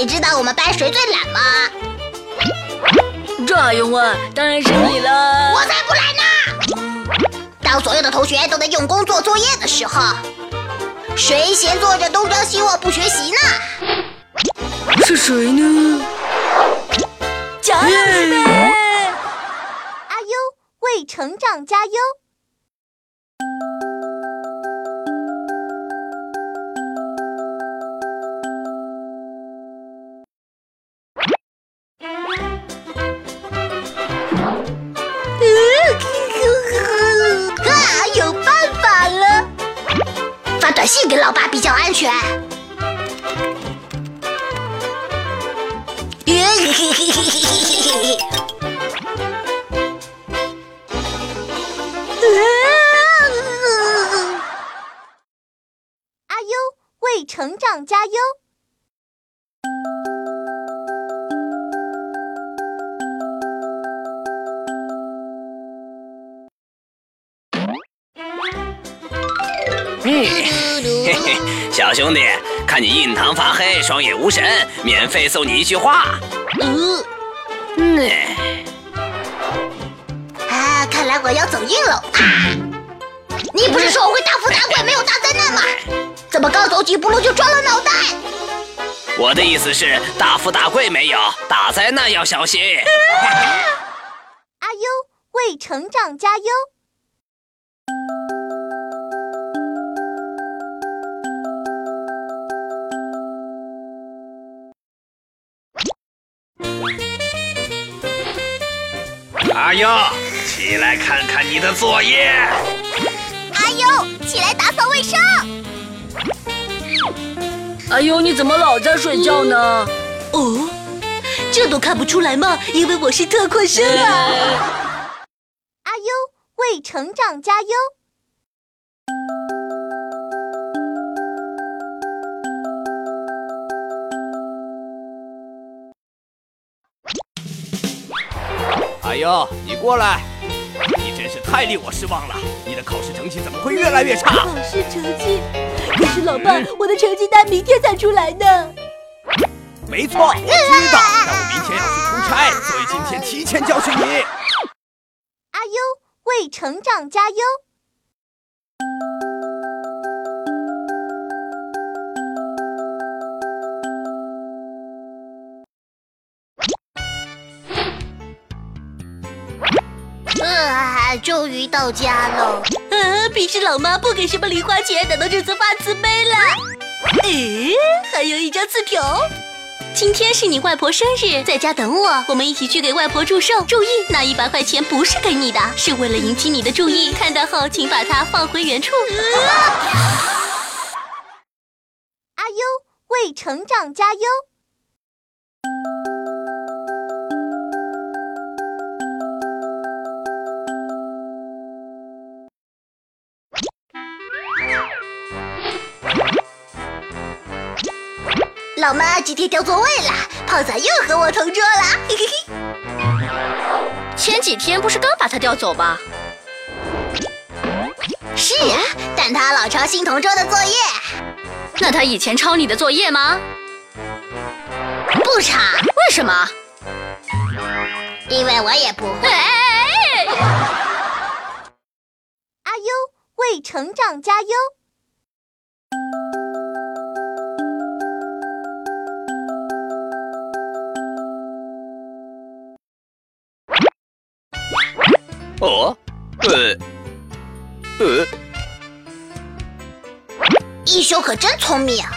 你知道我们班谁最懒吗？这还用问？当然是你了。我才不懒呢！当所有的同学都在用功做作业的时候，谁闲坐着东张西望不学习呢？是谁呢？贾老，师呗！阿优为成长加油。阿优为成长加油。嘿嘿，小兄弟，看你印堂发黑，双眼无神，免费送你一句话。嗯，嗯，啊，看来我要走运喽！啊，你不是说我会大富大贵，没有大灾难吗？怎么刚走几步路就撞了脑袋？我的意思是大富大贵没有，大灾难要小心。阿优为成长加油。阿优，起来看看你的作业。阿优，起来打扫卫生。阿优，你怎么老在睡觉呢？哦，这都看不出来吗？因为我是特困生啊！阿优为成长加油。阿优，你过来，你真是太令我失望了。你的考试成绩怎么会越来越差？考试成绩，可是老爸，我的成绩单明天才出来呢。没错，我知道，但我明天要去出差，所以今天提前教训你。阿优为成长加油。啊，终于到家喽！啊，平时老妈不给什么零花钱，难道这次发慈悲了？诶，还有一张字条。今天是你外婆生日，在家等我，我们一起去给外婆祝寿。注意，那一百块钱不是给你的，是为了引起你的注意。看到后，请把它放回原处。阿优为成长加油。老妈今天调座位了，胖仔又和我同桌了。嘿嘿嘿。前几天不是刚把他调走吗？是啊，但他老抄新同桌的作业，那他以前抄你的作业吗？不抄，为什么？因为我也不会。哎，阿优为成长加油。哦，呃，呃，一休可真聪明。啊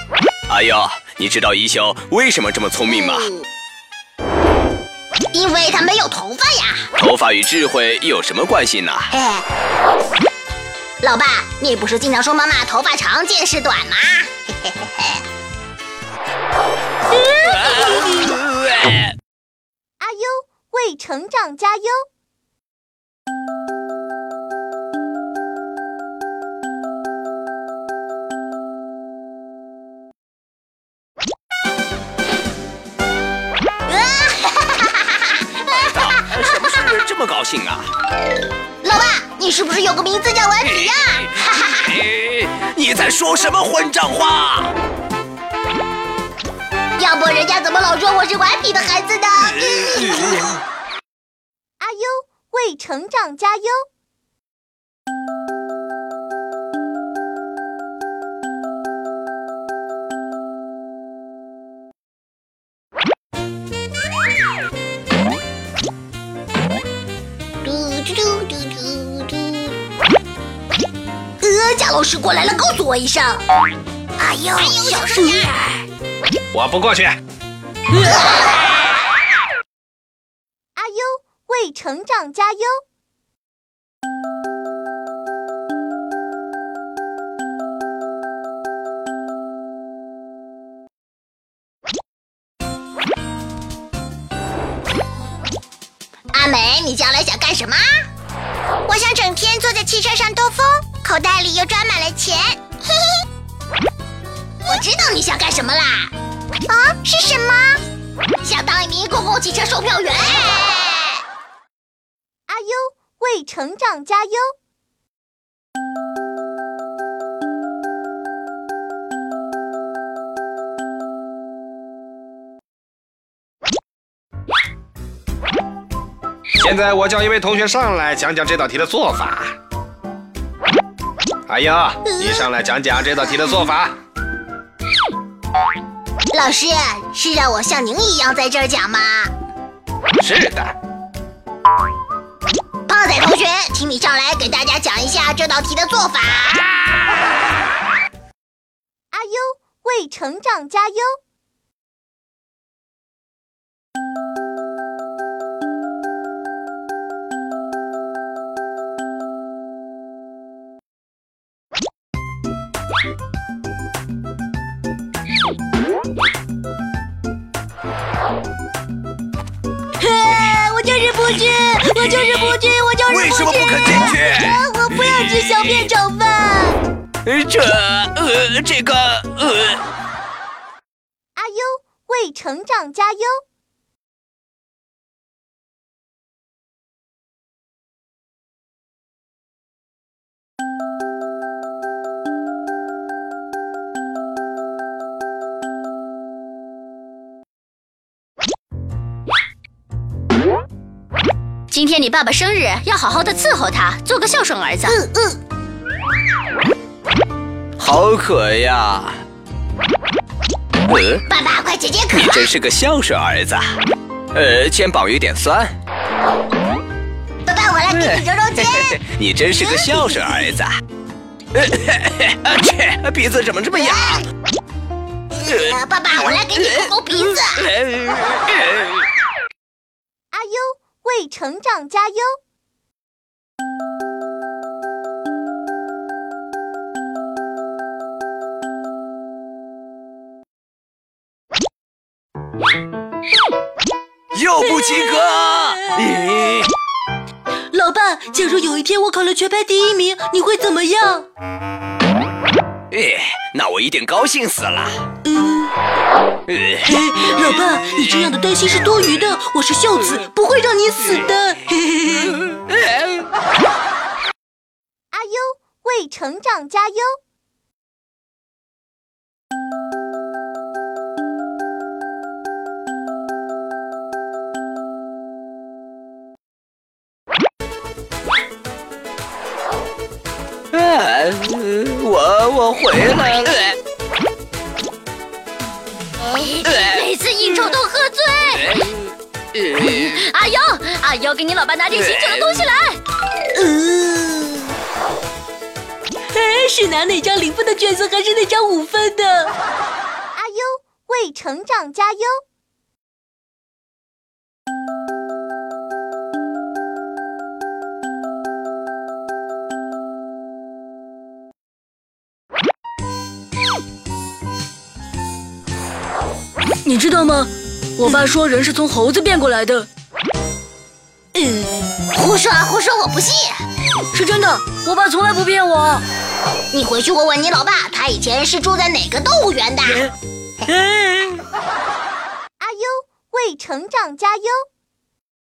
哎呦，你知道一休为什么这么聪明吗？嗯因为他没有头发呀。头发与智慧有什么关系呢？哎，老爸，你不是经常说妈妈头发长见识短吗？嘿嘿嘿嘿。阿优为成长加油。高兴啊？老爸，你是不是有个名字叫顽皮呀？哈哈哈！哎你在说什么混账话？要不人家怎么老说我是顽皮的孩子呢？阿优为成长加油！师过来了，告诉我一声。哎呦，小声点儿。我不过去。阿优为成长加油！阿美，你将来想干什么？我想整天坐在汽车上兜风，口袋里又装满了钱。嘿嘿，我知道你想干什么啦！啊，是什么？想当一名公共汽车售票员。阿优为成长加油！现在我叫一位同学上来讲讲这道题的做法。阿优，你上来讲讲这道题的做法。老师是让我像您一样在这儿讲吗？是的，胖仔同学，请你上来给大家讲一下这道题的做法。阿优为成长加油！不去，我就是不去，我就是不去。为什么不肯进去？啊我不要吃小便炒饭。呃这呃这个呃，阿优为成长加油！今天你爸爸生日，要好好的伺候他，做个孝顺儿子。嗯嗯好渴呀！呃，爸爸，快解解渴你！真是个孝顺儿子。呃，肩膀有点酸。爸爸，我来给你揉揉肩。你真是个孝顺儿子。呃，切，鼻子怎么这么痒？呃爸爸，我来给你抠抠鼻子。阿优为成长加油！又不及格。咦，老爸，假如有一天我考了全班第一名，你会怎么样？哎，那我一定高兴死了。嗯，呃哎，老爸，你这样的担心是多余的，我是孝子，不会让你死的。嘿嘿嘿阿优为成长加油！啊我我回来了。每次应酬都喝醉。阿优，阿优，给你老爸拿点醒酒的东西来。哎，是拿哪张零分的卷子，还是那张五分的？阿优为成长加油！你知道吗？我爸说人是从猴子变过来的，胡说胡说，我不信。是真的。我爸从来不骗我。你回去问问你老爸，他以前是住在哪个动物园的？哎 阿优为成长加油！